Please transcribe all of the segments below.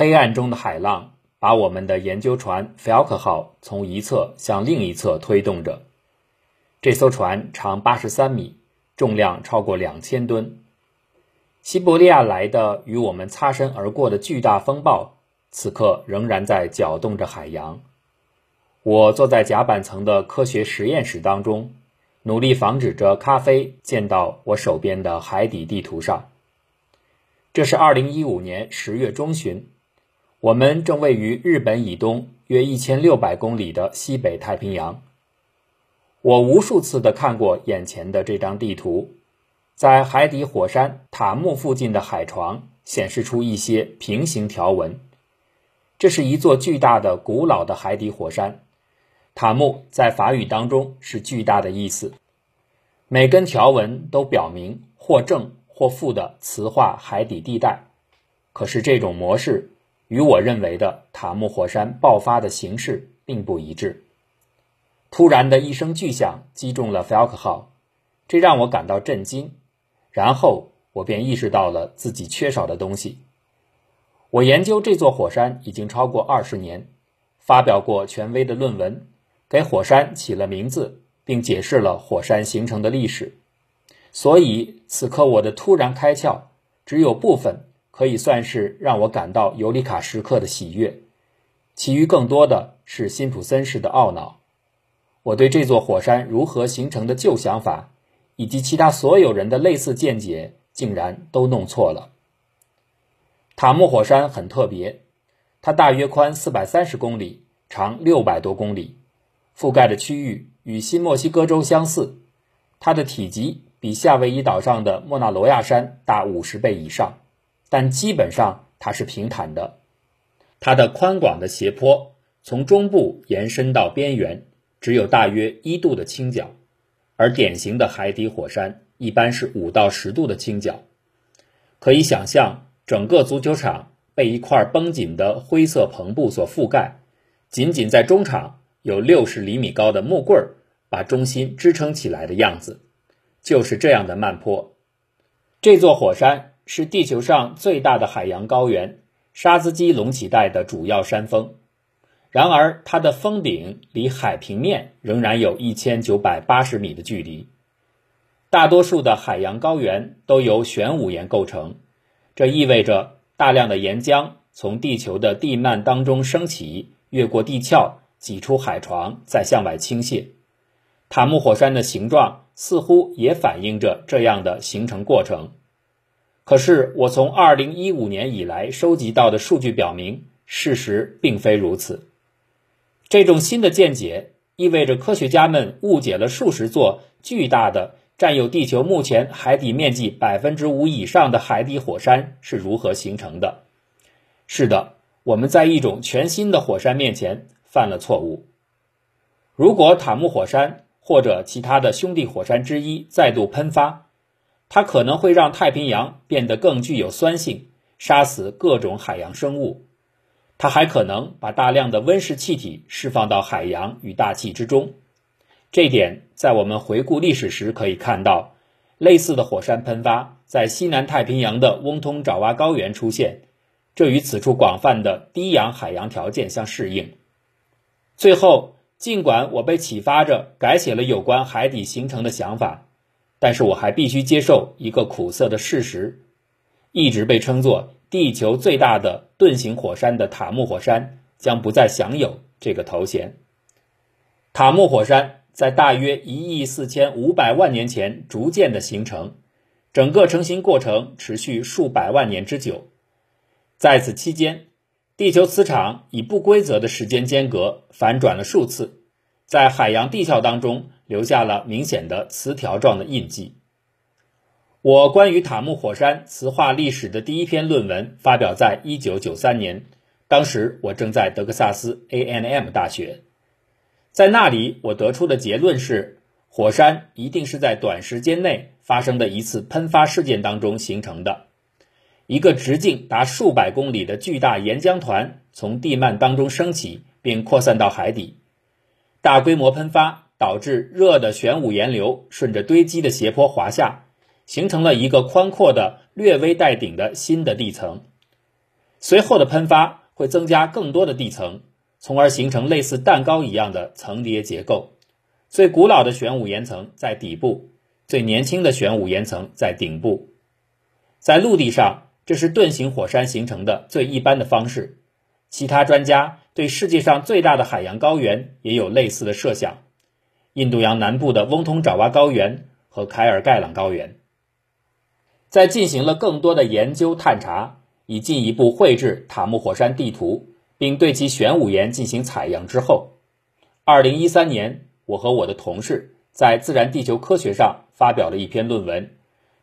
黑暗中的海浪把我们的研究船 “Falk” 号从一侧向另一侧推动着。这艘船长八十三米，重量超过两千吨。西伯利亚来的与我们擦身而过的巨大风暴，此刻仍然在搅动着海洋。我坐在甲板层的科学实验室当中，努力防止着咖啡溅到我手边的海底地图上。这是二零一五年十月中旬，我们正位于日本以东约一千六百公里的西北太平洋。我无数次的看过眼前的这张地图。在海底火山塔木附近的海床显示出一些平行条纹，这是一座巨大的古老的海底火山。塔木在法语当中是“巨大的”意思。每根条纹都表明或正或负的磁化海底地带。可是这种模式与我认为的塔木火山爆发的形式并不一致。突然的一声巨响击中了 Falk 号，这让我感到震惊。然后我便意识到了自己缺少的东西。我研究这座火山已经超过二十年，发表过权威的论文，给火山起了名字，并解释了火山形成的历史。所以此刻我的突然开窍，只有部分可以算是让我感到尤里卡时刻的喜悦，其余更多的是辛普森式的懊恼。我对这座火山如何形成的旧想法。以及其他所有人的类似见解，竟然都弄错了。塔木火山很特别，它大约宽四百三十公里，长六百多公里，覆盖的区域与新墨西哥州相似。它的体积比夏威夷岛上的莫纳罗亚山大五十倍以上，但基本上它是平坦的。它的宽广的斜坡从中部延伸到边缘，只有大约一度的倾角。而典型的海底火山一般是五到十度的倾角，可以想象整个足球场被一块绷紧的灰色篷布所覆盖，仅仅在中场有六十厘米高的木棍儿把中心支撑起来的样子，就是这样的慢坡。这座火山是地球上最大的海洋高原——沙兹基隆起带的主要山峰。然而，它的峰顶离海平面仍然有一千九百八十米的距离。大多数的海洋高原都由玄武岩构成，这意味着大量的岩浆从地球的地幔当中升起，越过地壳，挤出海床，再向外倾泻。塔木火山的形状似乎也反映着这样的形成过程。可是，我从二零一五年以来收集到的数据表明，事实并非如此。这种新的见解意味着科学家们误解了数十座巨大的、占有地球目前海底面积百分之五以上的海底火山是如何形成的。是的，我们在一种全新的火山面前犯了错误。如果塔木火山或者其他的兄弟火山之一再度喷发，它可能会让太平洋变得更具有酸性，杀死各种海洋生物。它还可能把大量的温室气体释放到海洋与大气之中，这点在我们回顾历史时可以看到，类似的火山喷发在西南太平洋的翁通爪哇高原出现，这与此处广泛的低氧海洋条件相适应。最后，尽管我被启发着改写了有关海底形成的想法，但是我还必须接受一个苦涩的事实，一直被称作。地球最大的盾形火山的塔木火山将不再享有这个头衔。塔木火山在大约一亿四千五百万年前逐渐的形成，整个成型过程持续数百万年之久。在此期间，地球磁场以不规则的时间间隔反转了数次，在海洋地壳当中留下了明显的磁条状的印记。我关于塔木火山磁化历史的第一篇论文发表在1993年，当时我正在德克萨斯 A&M 大学，在那里我得出的结论是，火山一定是在短时间内发生的一次喷发事件当中形成的，一个直径达数百公里的巨大岩浆团从地幔当中升起并扩散到海底，大规模喷发导致热的玄武岩流顺着堆积的斜坡滑下。形成了一个宽阔的、略微带顶的新的地层。随后的喷发会增加更多的地层，从而形成类似蛋糕一样的层叠结构。最古老的玄武岩层在底部，最年轻的玄武岩层在顶部。在陆地上，这是盾形火山形成的最一般的方式。其他专家对世界上最大的海洋高原也有类似的设想：印度洋南部的翁通爪哇高原和凯尔盖朗高原。在进行了更多的研究探查，以进一步绘制塔木火山地图，并对其玄武岩进行采样之后，二零一三年。我和我的同事在《自然地球科学》上发表了一篇论文，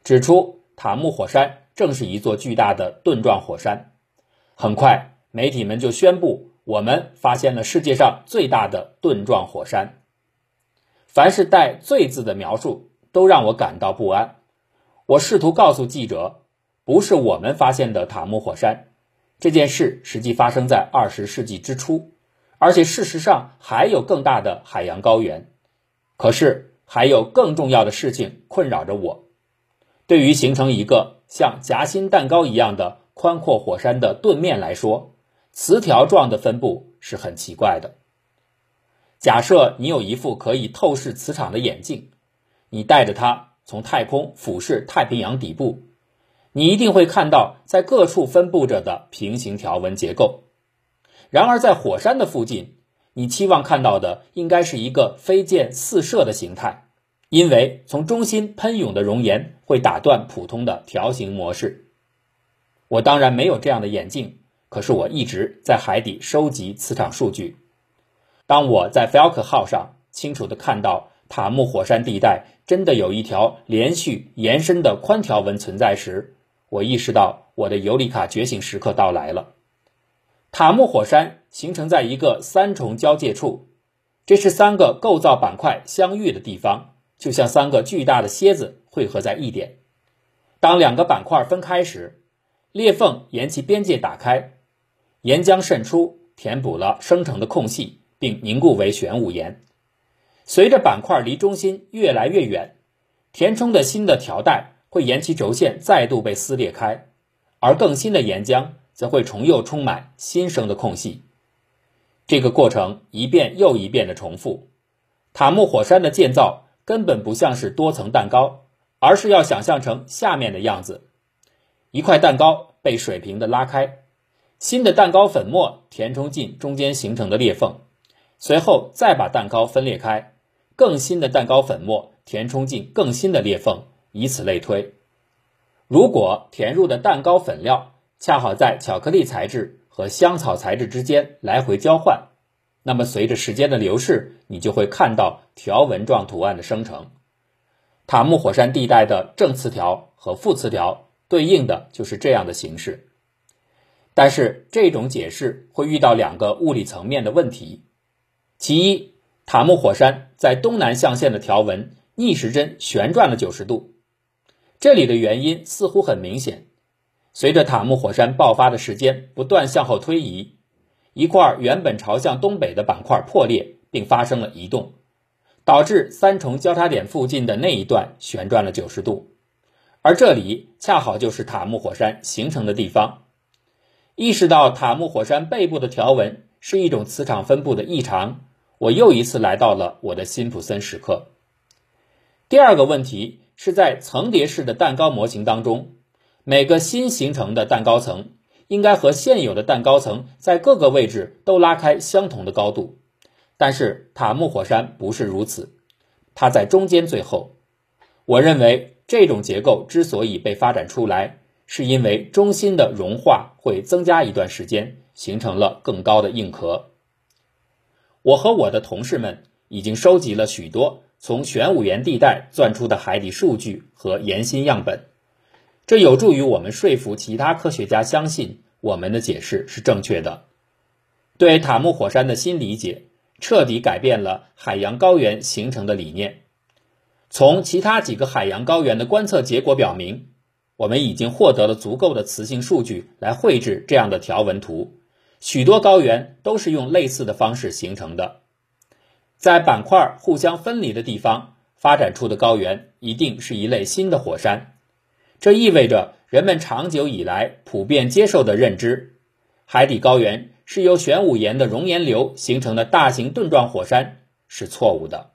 指出塔木火山正是一座巨大的盾状火山。很快，媒体们就宣布我们发现了世界上最大的盾状火山。凡是带“最”字的描述，都让我感到不安。我试图告诉记者，不是我们发现的塔木火山，这件事实际发生在二十世纪之初。而且事实上还有更大的海洋高原，可是还有更重要的事情困扰着我。对于形成一个像夹心蛋糕一样的宽阔火山的盾面来说，磁条状的分布是很奇怪的。假设你有一副可以透视磁场的眼镜，你带着它从太空俯视太平洋底部，你一定会看到在各处分布着的平行条纹结构。然而，在火山的附近，你期望看到的应该是一个飞溅四射的形态，因为从中心喷涌的熔岩会打断普通的条形模式。我当然没有这样的眼镜，可是我一直在海底收集磁场数据。当我在 Falk 号上清楚地看到塔木火山地带真的有一条连续延伸的宽条纹存在时，我意识到我的尤里卡觉醒时刻到来了。塔木火山形成在一个三重交界处，这是三个构造板块相遇的地方，就像三个巨大的蝎子汇合在一点。当两个板块分开时，裂缝沿其边界打开，岩浆渗出，填补了生成的空隙，并凝固为玄武岩。随着板块离中心越来越远，填充的新的条带会沿其轴线再度被撕裂开，而更新的岩浆。则会重又充满新生的空隙，这个过程一遍又一遍的重复。塔木火山的建造根本不像是多层蛋糕，而是要想象成下面的样子：一块蛋糕被水平的拉开，新的蛋糕粉末填充进中间形成的裂缝，随后再把蛋糕分裂开，更新的蛋糕粉末填充进更新的裂缝，以此类推。如果填入的蛋糕粉料，恰好在巧克力材质和香草材质之间来回交换，那么随着时间的流逝，你就会看到条纹状图案的生成。塔木火山地带的正磁条和负磁条对应的就是这样的形式。但是这种解释会遇到两个物理层面的问题：其一，塔木火山在东南象限的条纹逆时针旋转了九十度，这里的原因似乎很明显。随着塔木火山爆发的时间不断向后推移，一块原本朝向东北的板块破裂并发生了移动，导致三重交叉点附近的那一段旋转了九十度，而这里恰好就是塔木火山形成的地方。意识到塔木火山背部的条纹是一种磁场分布的异常，我又一次来到了我的辛普森时刻。第二个问题是在层叠式的蛋糕模型当中。每个新形成的蛋糕层应该和现有的蛋糕层在各个位置都拉开相同的高度，但是塔木火山不是如此，它在中间最后。我认为这种结构之所以被发展出来，是因为中心的融化会增加一段时间，形成了更高的硬壳。我和我的同事们已经收集了许多从玄武岩地带钻出的海底数据和岩心样本。这有助于我们说服其他科学家相信我们的解释是正确的。对塔木火山的新理解彻底改变了海洋高原形成的理念。从其他几个海洋高原的观测结果表明，我们已经获得了足够的磁性数据来绘制这样的条纹图。许多高原都是用类似的方式形成的。在板块互相分离的地方发展出的高原，一定是一类新的火山。这意味着人们长久以来普遍接受的认知，海底高原是由玄武岩的熔岩流形成的大型盾状火山是错误的。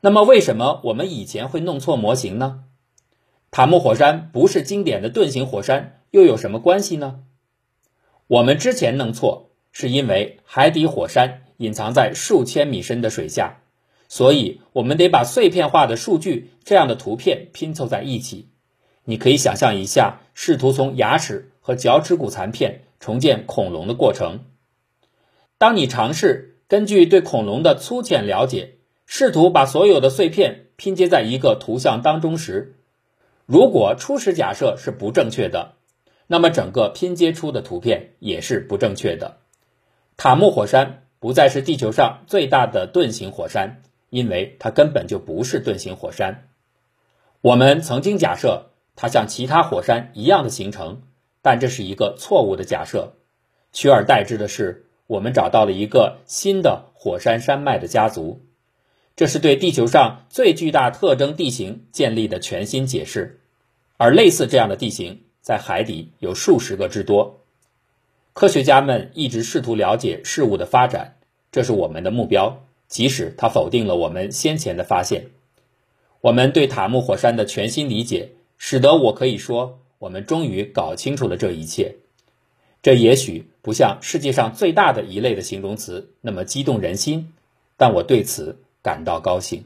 那么，为什么我们以前会弄错模型呢？塔木火山不是经典的盾形火山，又有什么关系呢？我们之前弄错，是因为海底火山隐藏在数千米深的水下，所以我们得把碎片化的数据这样的图片拼凑在一起。你可以想象一下，试图从牙齿和脚趾骨残片重建恐龙的过程。当你尝试根据对恐龙的粗浅了解，试图把所有的碎片拼接在一个图像当中时，如果初始假设是不正确的，那么整个拼接出的图片也是不正确的。塔木火山不再是地球上最大的盾形火山，因为它根本就不是盾形火山。我们曾经假设它像其他火山一样的形成，但这是一个错误的假设。取而代之的是，我们找到了一个新的火山山脉的家族。这是对地球上最巨大特征地形建立的全新解释，而类似这样的地形在海底有数十个之多。科学家们一直试图了解事物的发展，这是我们的目标。即使它否定了我们先前的发现，我们对塔木火山的全新理解，使得我可以说，我们终于搞清楚了这一切。这也许不像世界上最大的一类的形容词那么激动人心，但我对此。感到高兴。